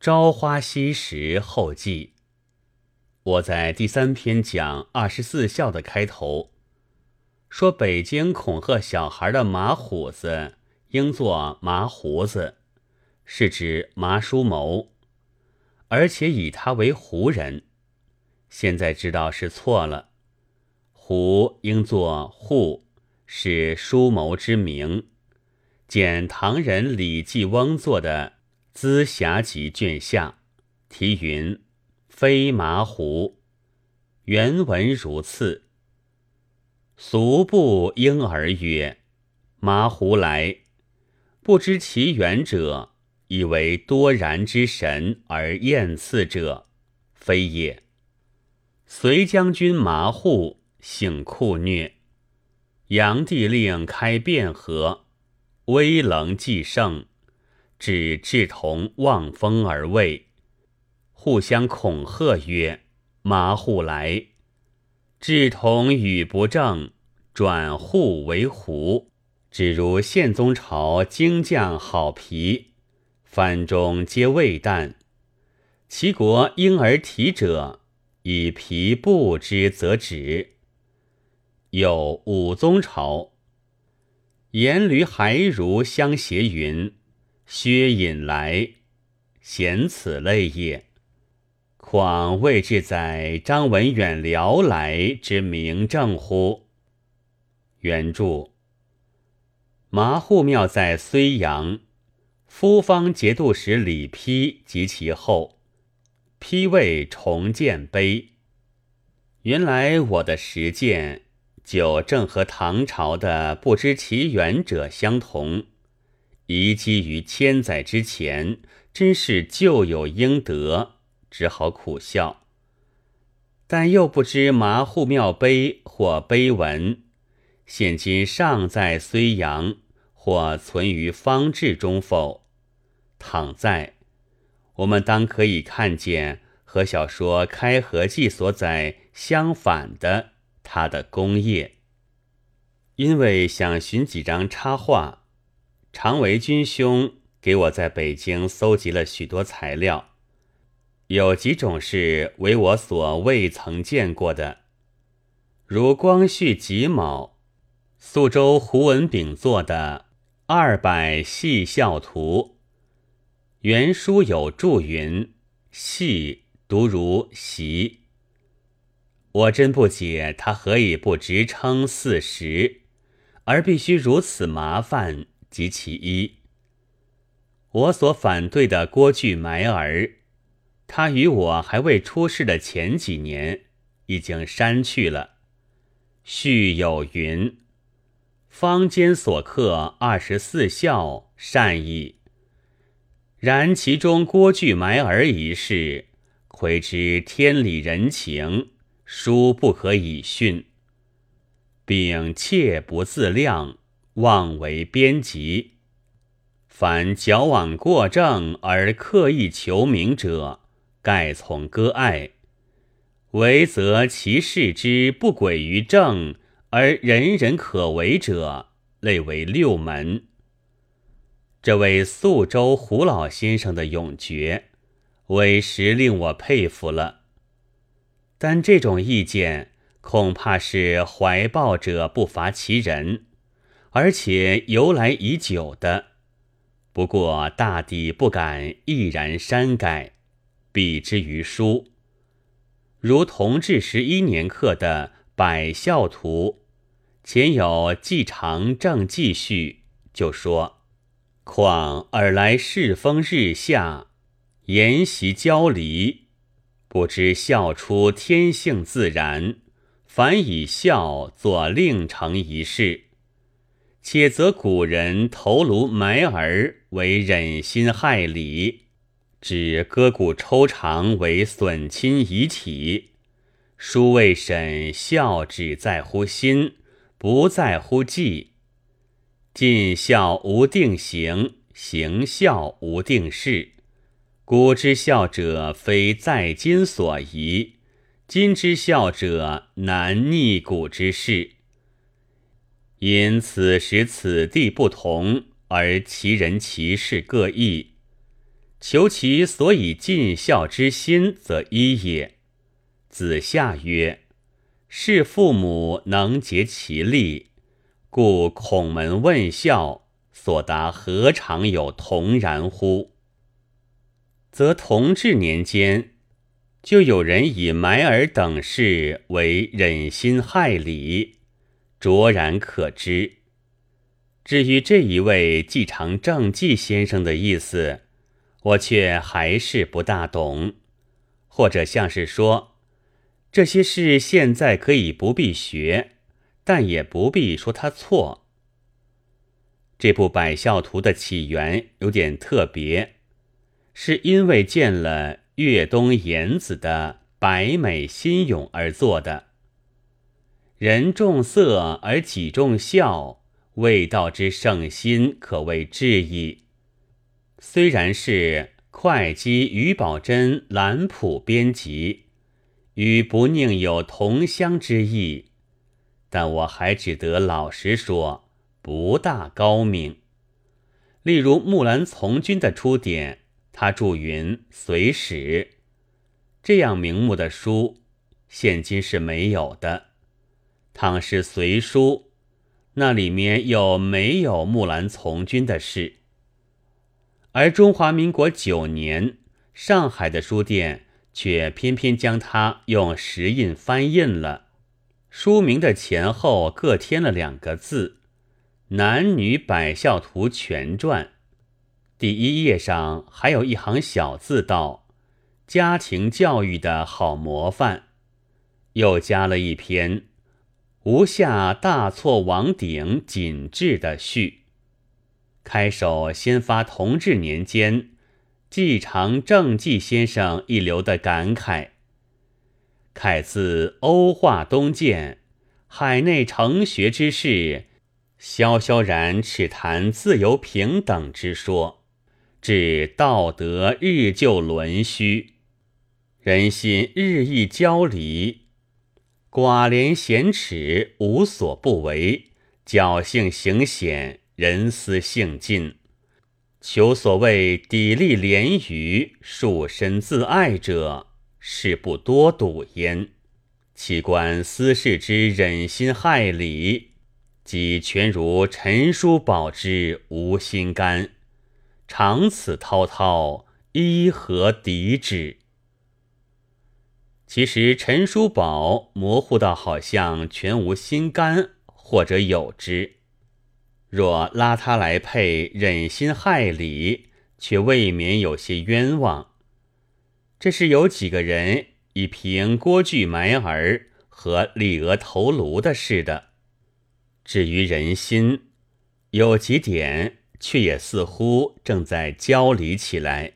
朝花夕拾后记。我在第三篇讲二十四孝的开头，说北京恐吓小孩的马虎子应作麻胡子，是指麻叔谋，而且以他为胡人。现在知道是错了，胡应作户，是叔谋之名。见唐人李继翁作的《资侠集》卷下，题云。飞麻胡，原文如次。俗不婴儿曰：“麻胡来，不知其源者，以为多然之神而厌赐者，非也。隋将军麻户，性酷虐，炀帝令开汴河，威棱既盛，指志同望风而畏。”互相恐吓曰：“麻户来，志同语不正，转户为胡。只如宪宗朝精将好皮，藩中皆未旦。其国婴儿体者，以皮布之则止。有武宗朝，言驴孩如相携云，薛引来，贤此类也。”况未至在张文远辽来之明正乎？原著：麻户庙在睢阳，夫方节度使李丕及其后，丕为重建碑。原来我的实践就正和唐朝的不知其源者相同，遗迹于千载之前，真是旧有应得。只好苦笑，但又不知麻户庙碑或碑文，现今尚在睢阳或存于方志中否？倘在，我们当可以看见和小说《开合记》所载相反的他的功业。因为想寻几张插画，常维君兄给我在北京搜集了许多材料。有几种是为我所未曾见过的，如光绪己卯，宿州胡文炳作的《二百戏孝图》，原书有注云：“戏读如习。”我真不解他何以不直称四十，而必须如此麻烦及其一。我所反对的郭巨埋儿。他与我还未出世的前几年，已经删去了。序有云：“坊间所刻二十四孝善意。”然其中郭巨埋儿一事，窥知天理人情，殊不可以训，并切不自量，妄为编辑。凡矫枉过正而刻意求名者。盖从割爱，唯则其事之不轨于正而人人可为者，类为六门。这位宿州胡老先生的永诀，委实令我佩服了。但这种意见，恐怕是怀抱者不乏其人，而且由来已久的。不过大抵不敢毅然删改。避之于书，如同治十一年刻的《百孝图》，前有纪长正继续，就说：“况尔来世风日下，沿袭交离，不知孝出天性自然，反以孝作令成一事，且则古人头颅埋儿为忍心害礼。”指割骨抽肠为损亲遗体，书未审孝只在乎心，不在乎纪。尽孝无定行，行孝无定事。古之孝者非在今所宜，今之孝者难逆古之事。因此时此地不同，而其人其事各异。求其所以尽孝之心，则一也。子夏曰：“是父母能竭其力，故孔门问孝，所答何尝有同然乎？”则同治年间，就有人以埋儿等事为忍心害礼，卓然可知。至于这一位继承正纪先生的意思，我却还是不大懂，或者像是说，这些事现在可以不必学，但也不必说他错。这部《百孝图》的起源有点特别，是因为见了越东严子的百美心咏而做的。人重色而己重孝，未道之圣心，可谓至矣。虽然是会稽于宝珍兰谱编辑，与不宁有同乡之意，但我还只得老实说，不大高明。例如木兰从军的出典，他注云《随史》，这样名目的书，现今是没有的。倘是随书，那里面又没有木兰从军的事。而中华民国九年，上海的书店却偏偏将它用石印翻印了，书名的前后各添了两个字“男女百孝图全传”，第一页上还有一行小字道：“家庭教育的好模范”，又加了一篇“无下大错王鼎谨致”的序。开首先发同治年间季常正纪先生一流的感慨：“慨自欧化东渐，海内成学之士，萧萧然只谈自由平等之说，至道德日就沦虚，人心日益交离，寡廉鲜耻无所不为，侥幸行险。”人思性尽，求所谓砥砺廉愚、束身自爱者，是不多睹焉。其观私事之忍心害理，即全如陈叔宝之无心肝，长此滔滔，依何敌之？其实陈叔宝模糊到好像全无心肝，或者有之。若拉他来配忍心害理，却未免有些冤枉。这是有几个人以凭郭巨埋儿和李额头颅的事的。至于人心，有几点却也似乎正在交离起来。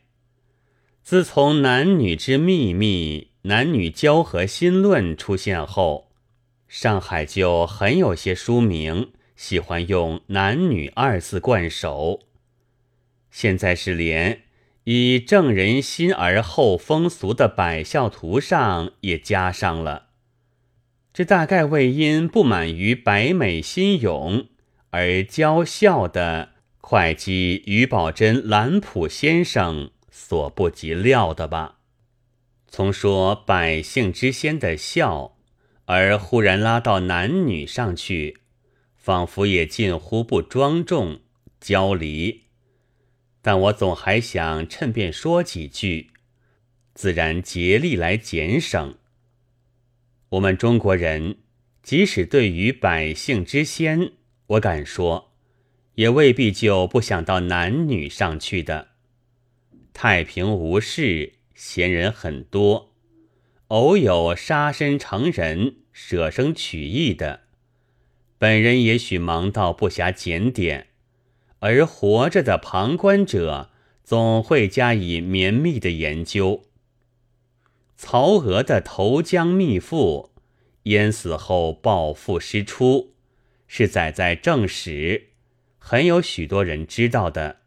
自从男女之秘密、男女交合新论出现后，上海就很有些书名。喜欢用“男女”二字冠首，现在是连以正人心而后风俗的百孝图上也加上了。这大概为因不满于百美心勇而娇笑的会稽于宝珍兰普先生所不及料的吧？从说百姓之先的孝，而忽然拉到男女上去。仿佛也近乎不庄重、交离，但我总还想趁便说几句，自然竭力来减省。我们中国人，即使对于百姓之先，我敢说，也未必就不想到男女上去的。太平无事，闲人很多，偶有杀身成仁、舍生取义的。本人也许忙到不暇检点，而活着的旁观者总会加以绵密的研究。曹娥的投江秘赋，淹死后抱负师出，是载在正史，很有许多人知道的。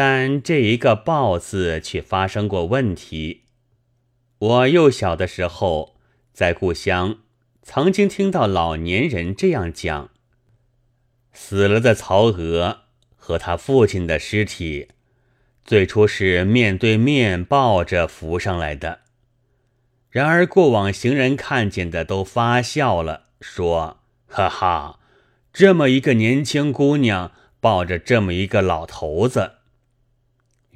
但这一个“抱”字却发生过问题。我幼小的时候，在故乡。曾经听到老年人这样讲：死了的曹娥和他父亲的尸体，最初是面对面抱着扶上来的，然而过往行人看见的都发笑了，说：“哈哈，这么一个年轻姑娘抱着这么一个老头子。”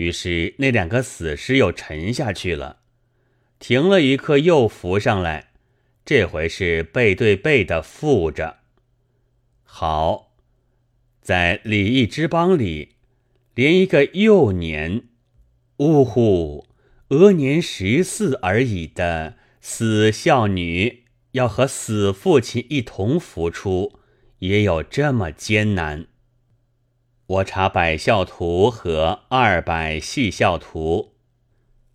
于是那两个死尸又沉下去了，停了一刻又浮上来，这回是背对背的附着。好，在礼义之邦里。连一个幼年，呜呼，额年十四而已的死孝女，要和死父亲一同浮出，也有这么艰难。我查百孝图和二百细孝图，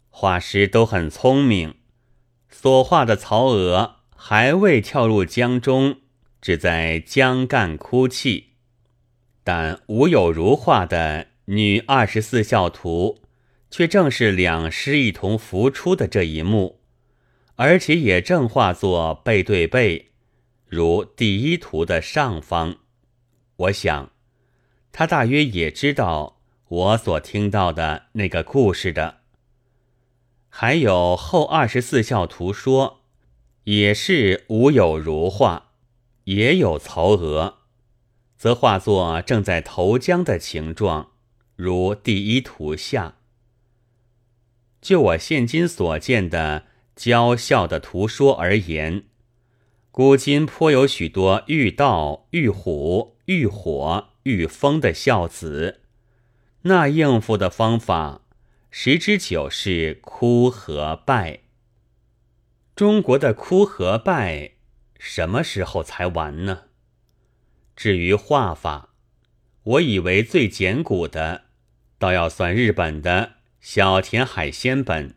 画师都很聪明，所画的曹娥还未跳入江中，只在江干哭泣，但吴有如画的。女二十四孝图，却正是两师一同浮出的这一幕，而且也正画作背对背，如第一图的上方。我想，他大约也知道我所听到的那个故事的。还有后二十四孝图说，也是无有如画，也有曹娥，则画作正在投江的形状。如第一图下，就我现今所见的娇孝的图说而言，古今颇有许多遇道、遇虎、遇火、遇风的孝子，那应付的方法，十之九是哭和拜。中国的哭和拜，什么时候才完呢？至于画法，我以为最简古的。倒要算日本的小田海鲜本，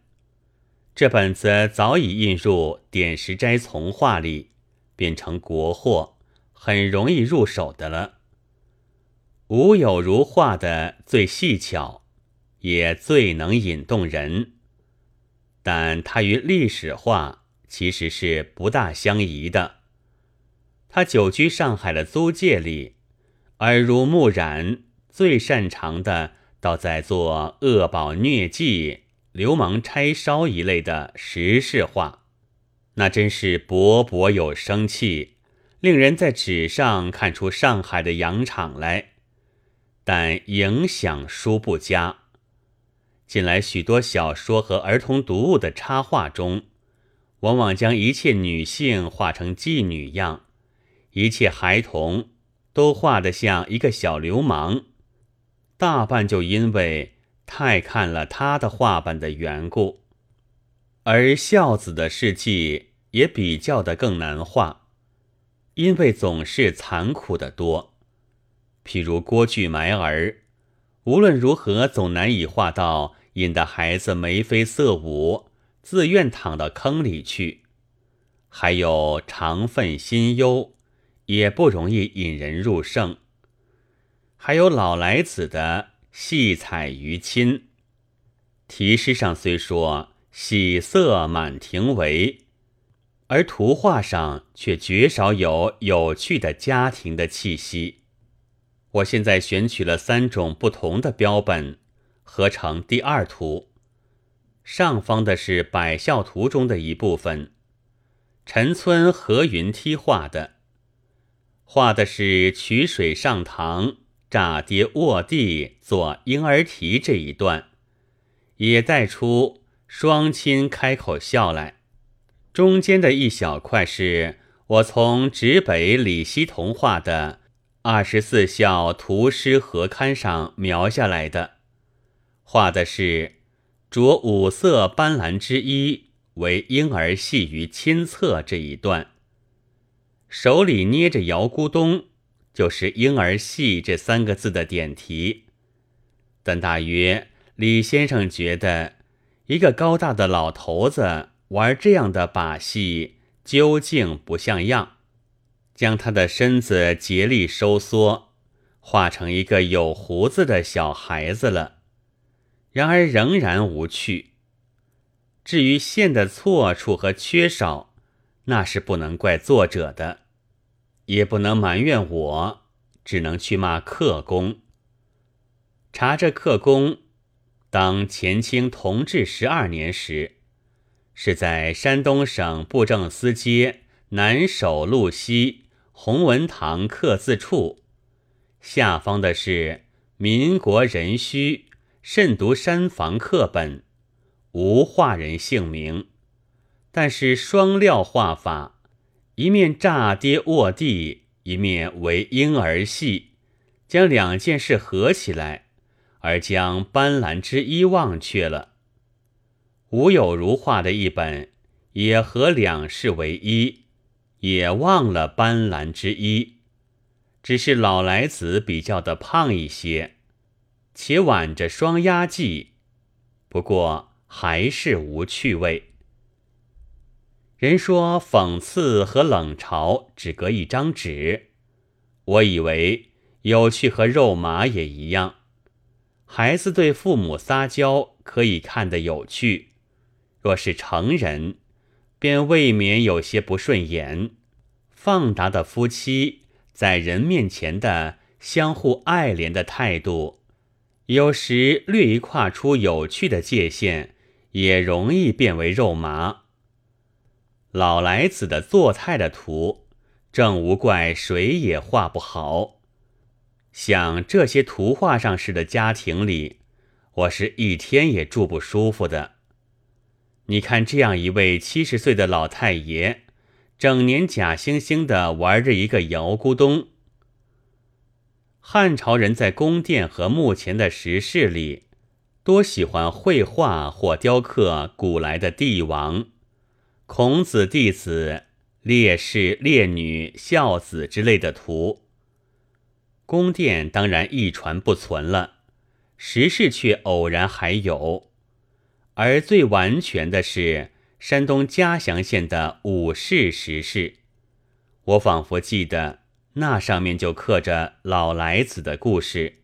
这本子早已印入点石斋从画里，变成国货，很容易入手的了。吴有如画的最细巧，也最能引动人，但他与历史画其实是不大相宜的。他久居上海的租界里，耳濡目染，最擅长的。倒在做恶宝疟迹、流氓拆烧一类的时事画，那真是勃勃有生气，令人在纸上看出上海的洋场来。但影响殊不佳。近来许多小说和儿童读物的插画中，往往将一切女性画成妓女样，一切孩童都画得像一个小流氓。大半就因为太看了他的画本的缘故，而孝子的事迹也比较的更难画，因为总是残酷的多。譬如郭巨埋儿，无论如何总难以画到引得孩子眉飞色舞，自愿躺到坑里去。还有肠愤心忧，也不容易引人入胜。还有老来子的戏彩于亲，题诗上虽说喜色满庭围，而图画上却绝少有有趣的家庭的气息。我现在选取了三种不同的标本，合成第二图。上方的是百孝图中的一部分，陈村何云梯画的，画的是取水上堂。炸跌卧地做婴儿啼这一段，也带出双亲开口笑来。中间的一小块是我从直北李希同画的二十四孝图诗合刊上描下来的，画的是着五色斑斓之衣为婴儿戏于亲侧这一段，手里捏着姚咕咚。就是“婴儿戏”这三个字的点题，但大约李先生觉得，一个高大的老头子玩这样的把戏，究竟不像样，将他的身子竭力收缩，化成一个有胡子的小孩子了。然而仍然无趣。至于线的错处和缺少，那是不能怪作者的。也不能埋怨我，只能去骂客工。查这客工，当前清同治十二年时，是在山东省布政司街南首路西弘文堂刻字处，下方的是民国壬戌慎读山房课本，无画人姓名，但是双料画法，一面炸跌卧地，一面为婴儿戏，将两件事合起来，而将斑斓之一忘却了。吴有如画的一本，也合两事为一，也忘了斑斓之一，只是老来子比较的胖一些。且挽着双压髻，不过还是无趣味。人说讽刺和冷嘲只隔一张纸，我以为有趣和肉麻也一样。孩子对父母撒娇可以看得有趣，若是成人，便未免有些不顺眼。放达的夫妻在人面前的相互爱怜的态度。有时略一跨出有趣的界限，也容易变为肉麻。老来子的做菜的图，正无怪谁也画不好。像这些图画上似的家庭里，我是一天也住不舒服的。你看这样一位七十岁的老太爷，整年假惺惺的玩着一个摇咕咚。汉朝人在宫殿和墓前的石室里，多喜欢绘画或雕刻古来的帝王、孔子弟子、烈士、烈女、孝子之类的图。宫殿当然一传不存了，石室却偶然还有。而最完全的是山东嘉祥县的武氏石室，我仿佛记得。那上面就刻着老来子的故事，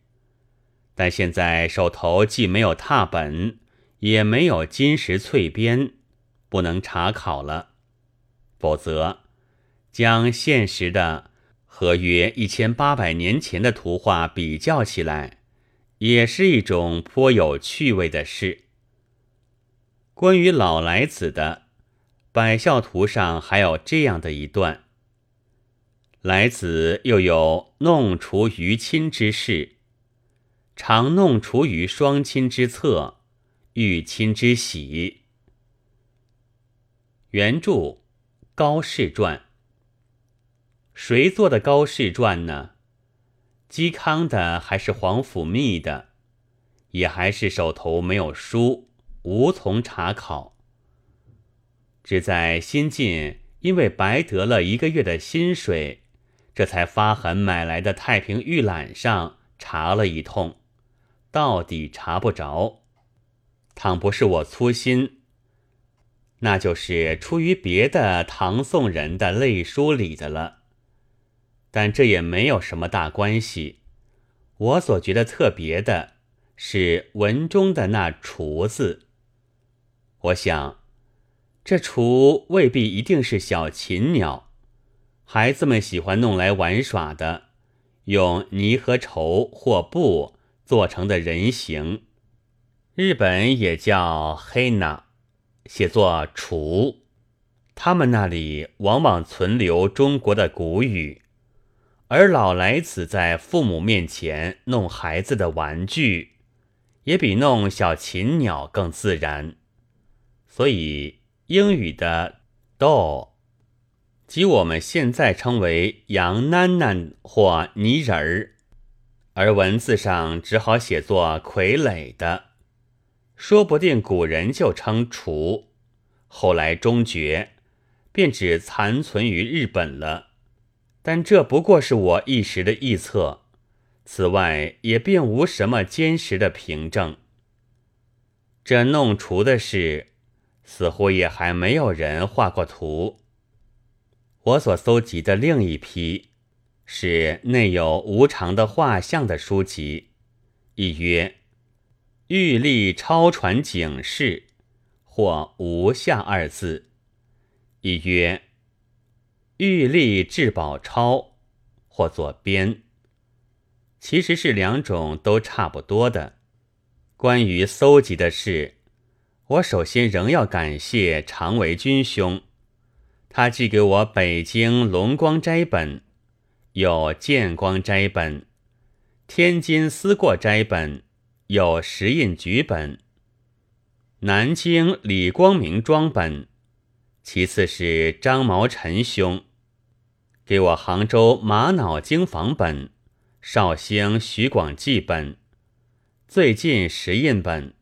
但现在手头既没有拓本，也没有金石翠边，不能查考了。否则，将现实的和约一千八百年前的图画比较起来，也是一种颇有趣味的事。关于老来子的百孝图上还有这样的一段。来子又有弄除于亲之事，常弄除于双亲之侧，遇亲之喜。原著高士传。谁做的高士传呢？嵇康的还是皇甫谧的？也还是手头没有书，无从查考。只在新近，因为白得了一个月的薪水。这才发狠买来的太平御览上查了一通，到底查不着。倘不是我粗心，那就是出于别的唐宋人的类书里的了。但这也没有什么大关系。我所觉得特别的是文中的那“厨”字。我想，这“雏”未必一定是小禽鸟。孩子们喜欢弄来玩耍的，用泥和绸或布做成的人形，日本也叫黑娜，写作雏。他们那里往往存留中国的古语，而老来子在父母面前弄孩子的玩具，也比弄小禽鸟更自然。所以英语的 doll。即我们现在称为杨囡囡或泥人儿，而文字上只好写作傀儡的，说不定古人就称雏，后来终绝，便只残存于日本了。但这不过是我一时的臆测，此外也并无什么坚实的凭证。这弄雏的事，似乎也还没有人画过图。我所搜集的另一批，是内有无常的画像的书籍，一曰《玉历超传警示》，或“无相”二字；一曰《玉历至宝钞》，或作“编”。其实是两种都差不多的。关于搜集的事，我首先仍要感谢常维君兄，他寄给我北京龙光斋本，有建光斋本，天津思过斋本，有石印局本，南京李光明庄本，其次是张毛陈兄，给我杭州玛瑙经房本，绍兴徐广记本。最近石印本，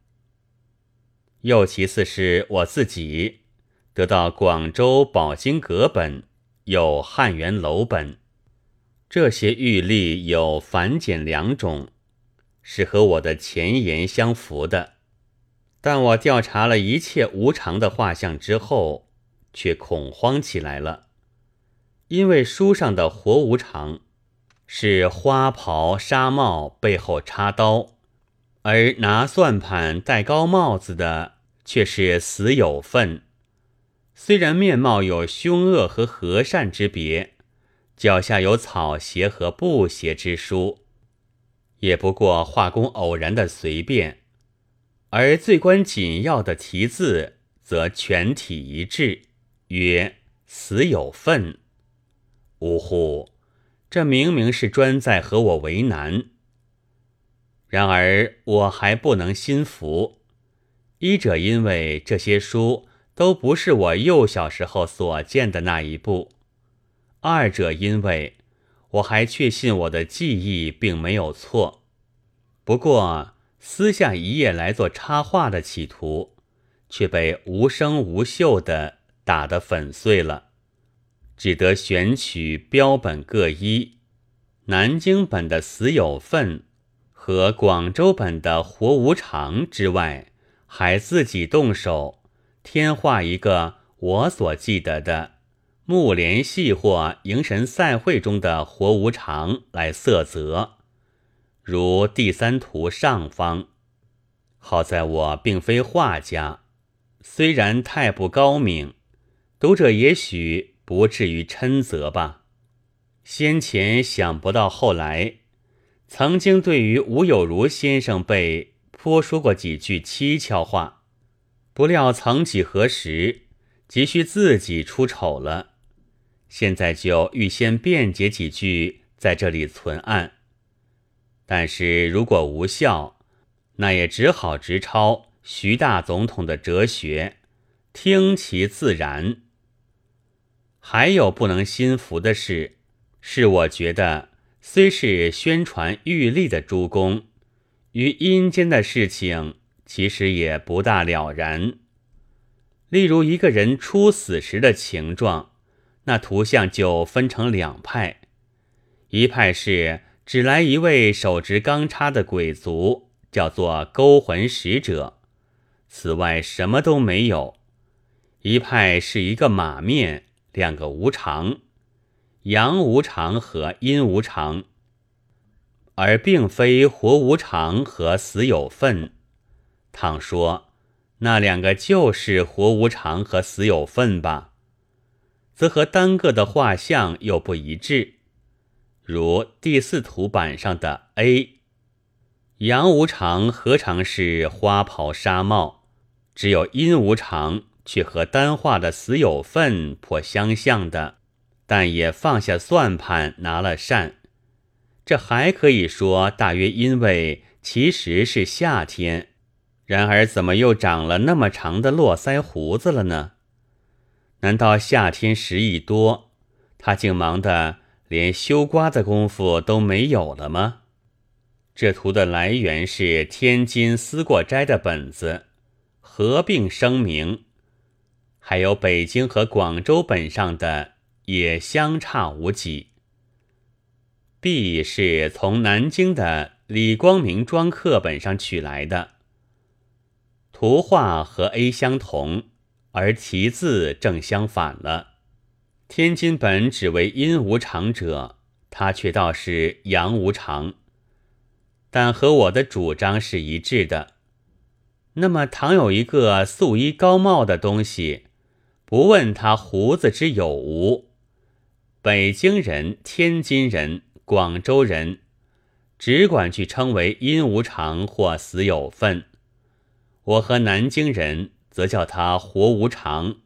又其次是我自己得到广州宝经阁本，有汉元楼本，这些玉历有繁简两种，是和我的前言相符的。但我调查了一切无常的画像之后，却恐慌起来了，因为书上的活无常是花袍纱帽背后插刀。而拿算盘戴高帽子的却是死有份，虽然面貌有凶恶和和善之别，脚下有草鞋和布鞋之书，也不过画工偶然的随便，而最关紧要的题字则全体一致，曰“死有份”。呜呼，这明明是专在和我为难。然而我还不能心服，一者因为这些书都不是我幼小时候所见的那一部；二者因为我还确信我的记忆并没有错。不过撕下一页来做插画的企图，却被无声无秀的打得粉碎了，只得选取标本各一，南京本的死有份。和广州本的活无常之外，还自己动手添画一个我所记得的木莲戏或迎神赛会中的活无常来色泽，如第三图上方。好在我并非画家，虽然太不高明，读者也许不至于嗔责吧。先前想不到，后来。曾经对于吴有如先生被颇说过几句蹊跷话，不料曾几何时，急需自己出丑了，现在就预先辩解几句，在这里存案。但是如果无效，那也只好直抄徐大总统的哲学，听其自然。还有不能心服的事，是我觉得。虽是宣传玉立的诸公，于阴间的事情其实也不大了然。例如一个人初死时的情状，那图像就分成两派：一派是只来一位手执钢叉的鬼卒，叫做勾魂使者，此外什么都没有；一派是一个马面，两个无常。阳无常和阴无常，而并非活无常和死有份。倘说那两个就是活无常和死有份吧，则和单个的画像又不一致。如第四图板上的 A，阳无常何尝是花袍纱帽？只有阴无常却和单画的死有份颇相像的。但也放下算盘，拿了扇。这还可以说，大约因为其实是夏天。然而，怎么又长了那么长的络腮胡子了呢？难道夏天时宜多，他竟忙得连修瓜的功夫都没有了吗？这图的来源是天津思过斋的本子，合并声明，还有北京和广州本上的。也相差无几。B 是从南京的李光明庄课本上取来的，图画和 A 相同，而题字正相反了。天津本只为阴无常者，他却倒是阳无常，但和我的主张是一致的。那么，倘有一个素衣高帽的东西，不问他胡子之有无。北京人、天津人、广州人，只管去称为阴无常或死有份。我和南京人则叫他活无常，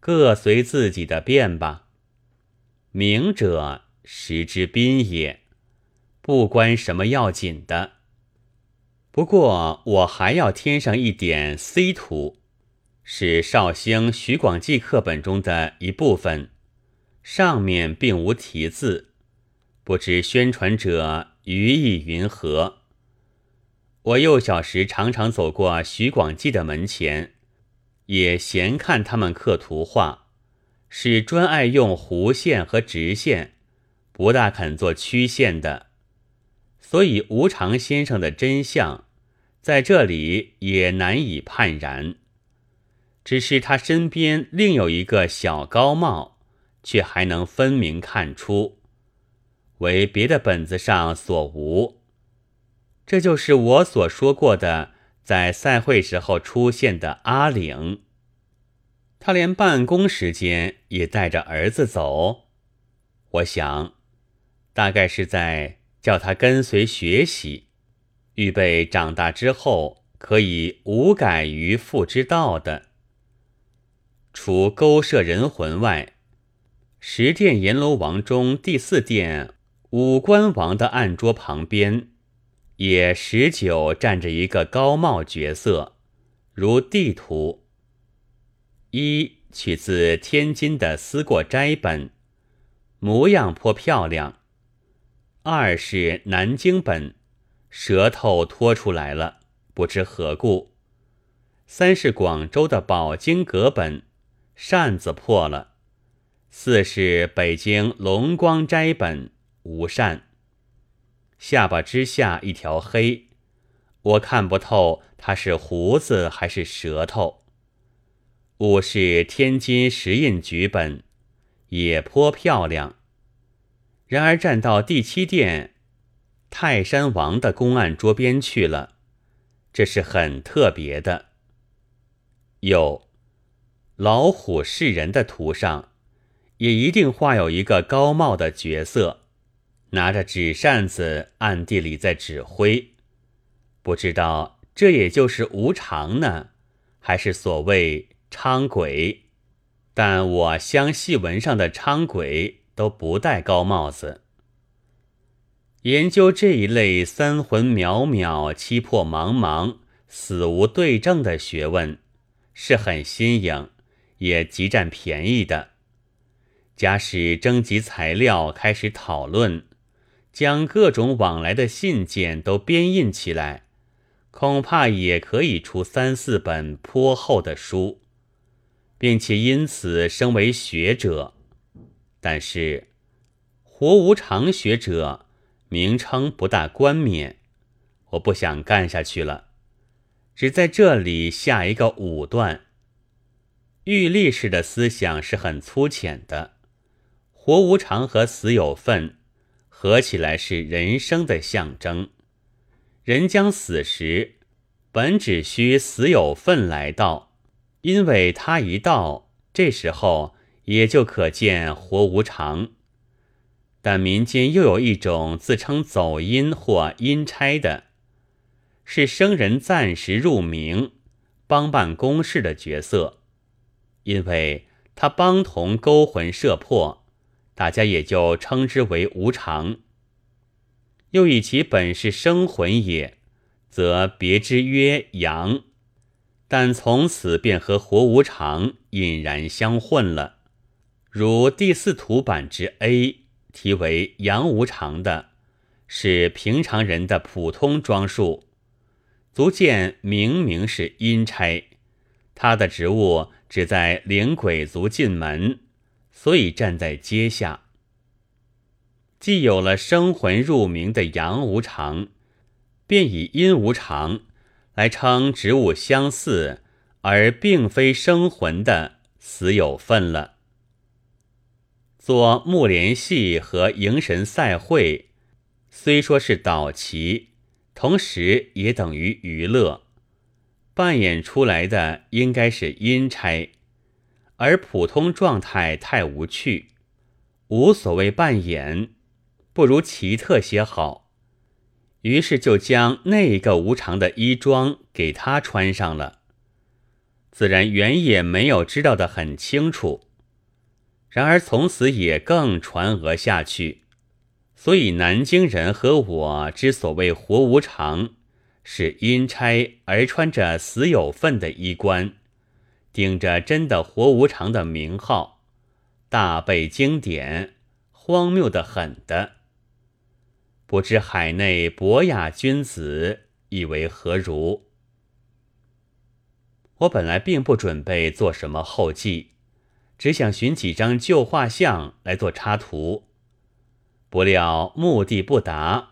各随自己的便吧。明者实之宾也，不关什么要紧的。不过我还要添上一点 C 图，是绍兴徐广记课本中的一部分，上面并无题字，不知宣传者。余意云何？我幼小时常常走过徐广记的门前，也闲看他们刻图画，是专爱用弧线和直线，不大肯做曲线的。所以吴常先生的真相，在这里也难以判然。只是他身边另有一个小高帽，却还能分明看出。为别的本子上所无，这就是我所说过的，在赛会时候出现的阿岭。他连办公时间也带着儿子走，我想，大概是在叫他跟随学习，预备长大之后可以无改于父之道的。除勾摄人魂外，十殿阎罗王中第四殿。五官王的案桌旁边，也十九站着一个高帽角色，如地图。一取自天津的思过斋本，模样颇漂亮；二是南京本，舌头拖出来了，不知何故；三是广州的宝经阁本，扇子破了；四是北京龙光斋本。无善，下巴之下一条黑，我看不透他是胡子还是舌头。五是天津石印局本，也颇漂亮。然而站到第七殿泰山王的公案桌边去了，这是很特别的。有老虎示人的图上，也一定画有一个高帽的角色。拿着纸扇子，暗地里在指挥，不知道这也就是无常呢，还是所谓昌鬼？但我相戏文上的昌鬼都不戴高帽子。研究这一类三魂渺渺、七魄茫茫、死无对证的学问，是很新颖，也极占便宜的。假使征集材料，开始讨论。将各种往来的信件都编印起来，恐怕也可以出三四本颇厚的书，并且因此升为学者。但是活无常学者名称不大冠冕，我不想干下去了，只在这里下一个武断。玉立式的思想是很粗浅的，活无常和死有份。合起来是人生的象征。人将死时，本只需死有份来到，因为他一到，这时候也就可见活无常。但民间又有一种自称走阴或阴差的，是生人暂时入冥，帮办公事的角色，因为他帮同勾魂摄魄。大家也就称之为无常。又以其本是生魂也，则别之曰阳，但从此便和活无常隐然相混了。如第四图版之 A，题为阳无常的，是平常人的普通装束，足见明明是阴差，他的职务只在领鬼卒进门。所以站在阶下，既有了生魂入冥的阳无常，便以阴无常来称职务相似而并非生魂的死有份了。做木莲戏和迎神赛会，虽说是导旗，同时也等于娱乐，扮演出来的应该是阴差。而普通状态太无趣，无所谓扮演，不如奇特些好。于是就将那个无常的衣装给他穿上了。自然原也没有知道的很清楚，然而从此也更传讹下去。所以南京人和我之所谓活无常，是阴差而穿着死有份的衣冠，顶着真的活无常的名号，大背经典，荒谬的很的。不知海内博雅君子以为何如？我本来并不准备做什么后记，只想寻几张旧画像来做插图。不料目的不达，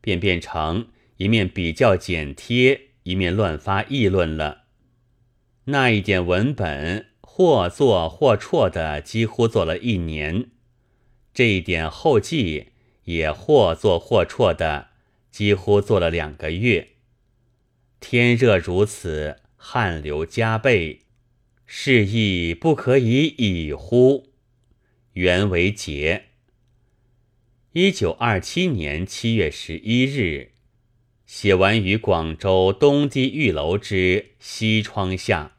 便变成一面比较剪贴，一面乱发议论了。那一点文本或做或错的，几乎做了一年；这一点后记也或做或错的，几乎做了两个月。天热如此，汗流浃背，是亦不可以已乎？原为节。一九二七年七月十一日，写完于广州东堤玉楼之西窗下。